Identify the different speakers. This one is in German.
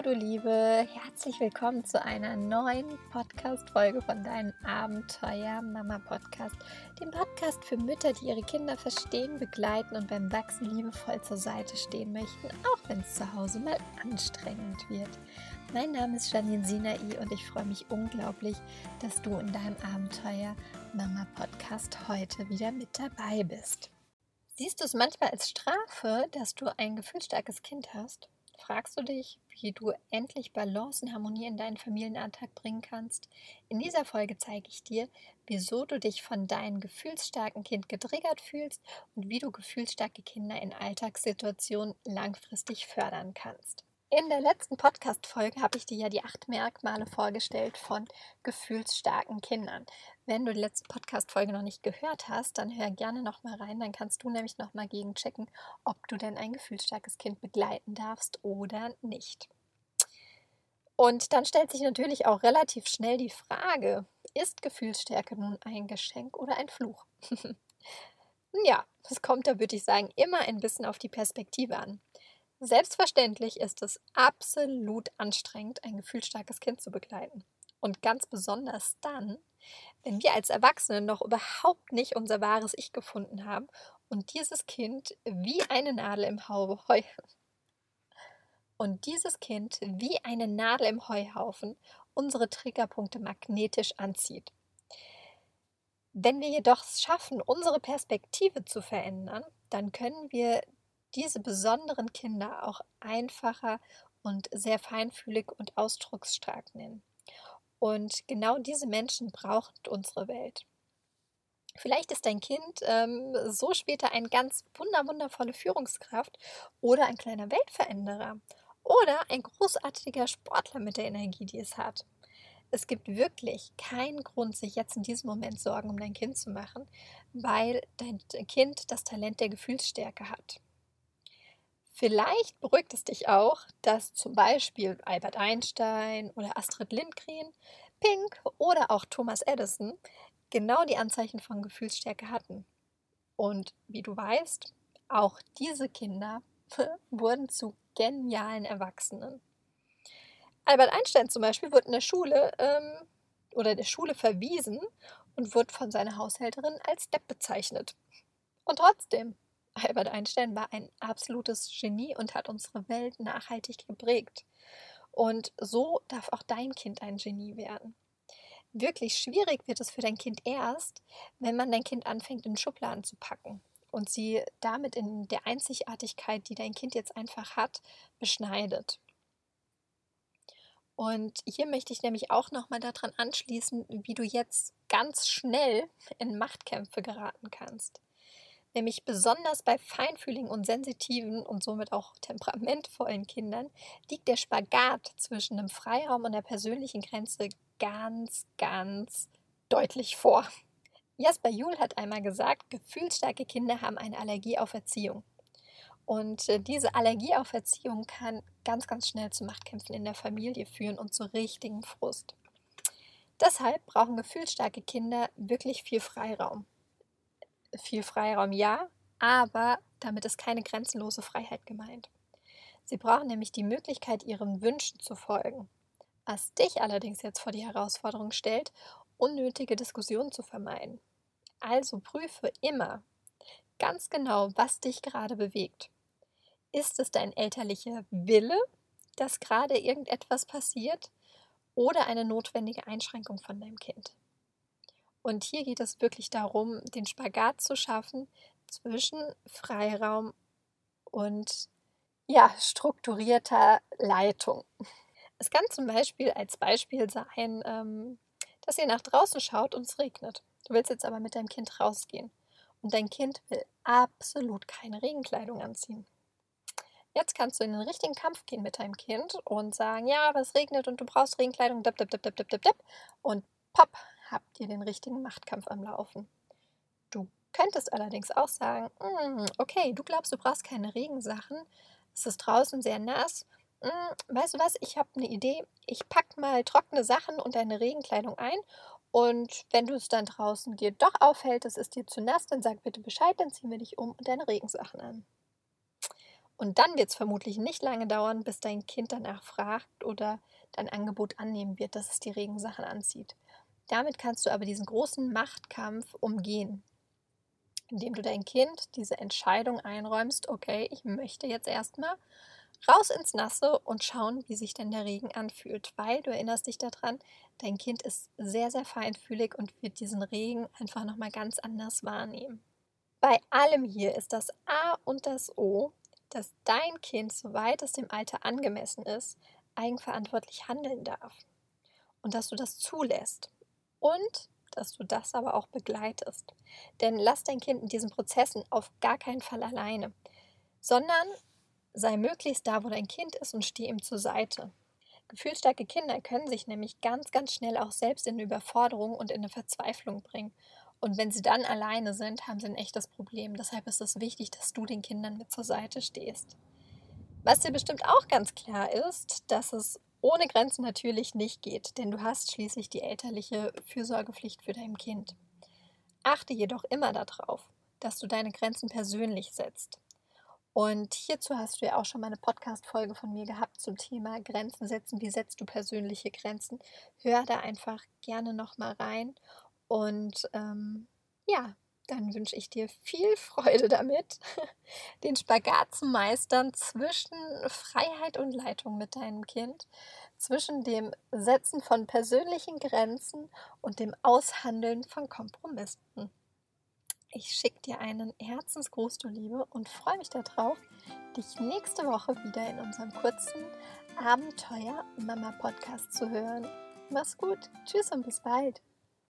Speaker 1: Hallo, du Liebe, herzlich willkommen zu einer neuen Podcast-Folge von deinem Abenteuer Mama Podcast, dem Podcast für Mütter, die ihre Kinder verstehen, begleiten und beim Wachsen liebevoll zur Seite stehen möchten, auch wenn es zu Hause mal anstrengend wird. Mein Name ist Janine Sinai und ich freue mich unglaublich, dass du in deinem Abenteuer Mama Podcast heute wieder mit dabei bist. Siehst du es manchmal als Strafe, dass du ein gefühlsstarkes Kind hast? Fragst du dich, wie du endlich Balance und Harmonie in deinen Familienalltag bringen kannst? In dieser Folge zeige ich dir, wieso du dich von deinem gefühlsstarken Kind getriggert fühlst und wie du gefühlsstarke Kinder in Alltagssituationen langfristig fördern kannst. In der letzten Podcast-Folge habe ich dir ja die acht Merkmale vorgestellt von gefühlsstarken Kindern. Wenn du die letzte Podcast-Folge noch nicht gehört hast, dann hör gerne nochmal rein. Dann kannst du nämlich nochmal gegenchecken, ob du denn ein gefühlsstarkes Kind begleiten darfst oder nicht. Und dann stellt sich natürlich auch relativ schnell die Frage, ist Gefühlsstärke nun ein Geschenk oder ein Fluch? ja, es kommt da, würde ich sagen, immer ein bisschen auf die Perspektive an. Selbstverständlich ist es absolut anstrengend, ein gefühlsstarkes Kind zu begleiten. Und ganz besonders dann, wenn wir als Erwachsene noch überhaupt nicht unser wahres Ich gefunden haben und dieses Kind wie eine Nadel im Heu und dieses Kind wie eine Nadel im Heuhaufen unsere Triggerpunkte magnetisch anzieht. Wenn wir jedoch es schaffen, unsere Perspektive zu verändern, dann können wir diese besonderen Kinder auch einfacher und sehr feinfühlig und ausdrucksstark nennen. Und genau diese Menschen braucht unsere Welt. Vielleicht ist dein Kind ähm, so später eine ganz wunderwundervolle Führungskraft oder ein kleiner Weltveränderer oder ein großartiger Sportler mit der Energie, die es hat. Es gibt wirklich keinen Grund, sich jetzt in diesem Moment Sorgen um dein Kind zu machen, weil dein Kind das Talent der Gefühlsstärke hat. Vielleicht beruhigt es dich auch, dass zum Beispiel Albert Einstein oder Astrid Lindgren, Pink oder auch Thomas Edison genau die Anzeichen von Gefühlsstärke hatten. Und wie du weißt, auch diese Kinder wurden zu genialen Erwachsenen. Albert Einstein zum Beispiel wurde in der Schule ähm, oder der Schule verwiesen und wurde von seiner Haushälterin als Depp bezeichnet. Und trotzdem Albert Einstein war ein absolutes Genie und hat unsere Welt nachhaltig geprägt. Und so darf auch dein Kind ein Genie werden. Wirklich schwierig wird es für dein Kind erst, wenn man dein Kind anfängt, in Schubladen zu packen und sie damit in der Einzigartigkeit, die dein Kind jetzt einfach hat, beschneidet. Und hier möchte ich nämlich auch nochmal daran anschließen, wie du jetzt ganz schnell in Machtkämpfe geraten kannst nämlich besonders bei feinfühligen und sensitiven und somit auch temperamentvollen Kindern, liegt der Spagat zwischen dem Freiraum und der persönlichen Grenze ganz, ganz deutlich vor. Jasper Juhl hat einmal gesagt, gefühlsstarke Kinder haben eine Allergie auf Erziehung. Und äh, diese Allergie auf Erziehung kann ganz, ganz schnell zu Machtkämpfen in der Familie führen und zu richtigem Frust. Deshalb brauchen gefühlsstarke Kinder wirklich viel Freiraum viel Freiraum ja, aber damit ist keine grenzenlose Freiheit gemeint. Sie brauchen nämlich die Möglichkeit, ihren Wünschen zu folgen. Was dich allerdings jetzt vor die Herausforderung stellt, unnötige Diskussionen zu vermeiden. Also prüfe immer ganz genau, was dich gerade bewegt. Ist es dein elterlicher Wille, dass gerade irgendetwas passiert oder eine notwendige Einschränkung von deinem Kind? Und hier geht es wirklich darum, den Spagat zu schaffen zwischen Freiraum und ja, strukturierter Leitung. Es kann zum Beispiel als Beispiel sein, ähm, dass ihr nach draußen schaut und es regnet. Du willst jetzt aber mit deinem Kind rausgehen und dein Kind will absolut keine Regenkleidung anziehen. Jetzt kannst du in den richtigen Kampf gehen mit deinem Kind und sagen, ja, aber es regnet und du brauchst Regenkleidung, dip, dip, dip, dip, dip, dip, und pop, habt ihr den richtigen Machtkampf am Laufen. Du könntest allerdings auch sagen, mm, okay, du glaubst, du brauchst keine Regensachen, es ist draußen sehr nass. Mm, weißt du was, ich habe eine Idee, ich packe mal trockene Sachen und deine Regenkleidung ein und wenn du es dann draußen dir doch auffällt, es ist dir zu nass, dann sag bitte Bescheid, dann ziehen wir dich um und deine Regensachen an. Und dann wird es vermutlich nicht lange dauern, bis dein Kind danach fragt oder dein Angebot annehmen wird, dass es die Regensachen anzieht. Damit kannst du aber diesen großen Machtkampf umgehen, indem du dein Kind diese Entscheidung einräumst, okay, ich möchte jetzt erstmal raus ins Nasse und schauen, wie sich denn der Regen anfühlt, weil du erinnerst dich daran, dein Kind ist sehr, sehr feinfühlig und wird diesen Regen einfach nochmal ganz anders wahrnehmen. Bei allem hier ist das A und das O, dass dein Kind, soweit es dem Alter angemessen ist, eigenverantwortlich handeln darf und dass du das zulässt und dass du das aber auch begleitest. Denn lass dein Kind in diesen Prozessen auf gar keinen Fall alleine, sondern sei möglichst da, wo dein Kind ist und steh ihm zur Seite. Gefühlsstarke Kinder können sich nämlich ganz, ganz schnell auch selbst in eine Überforderung und in eine Verzweiflung bringen. Und wenn sie dann alleine sind, haben sie ein echtes Problem. Deshalb ist es wichtig, dass du den Kindern mit zur Seite stehst. Was dir bestimmt auch ganz klar ist, dass es ohne Grenzen natürlich nicht geht, denn du hast schließlich die elterliche Fürsorgepflicht für dein Kind. Achte jedoch immer darauf, dass du deine Grenzen persönlich setzt. Und hierzu hast du ja auch schon mal eine Podcast-Folge von mir gehabt zum Thema Grenzen setzen. Wie setzt du persönliche Grenzen? Hör da einfach gerne nochmal rein. Und ähm, ja, dann wünsche ich dir viel Freude damit, den Spagat zu meistern zwischen Freiheit und Leitung mit deinem Kind, zwischen dem Setzen von persönlichen Grenzen und dem Aushandeln von Kompromissen. Ich schicke dir einen Herzensgruß, du Liebe, und freue mich darauf, dich nächste Woche wieder in unserem kurzen Abenteuer Mama Podcast zu hören. Mach's gut. Tschüss und bis bald.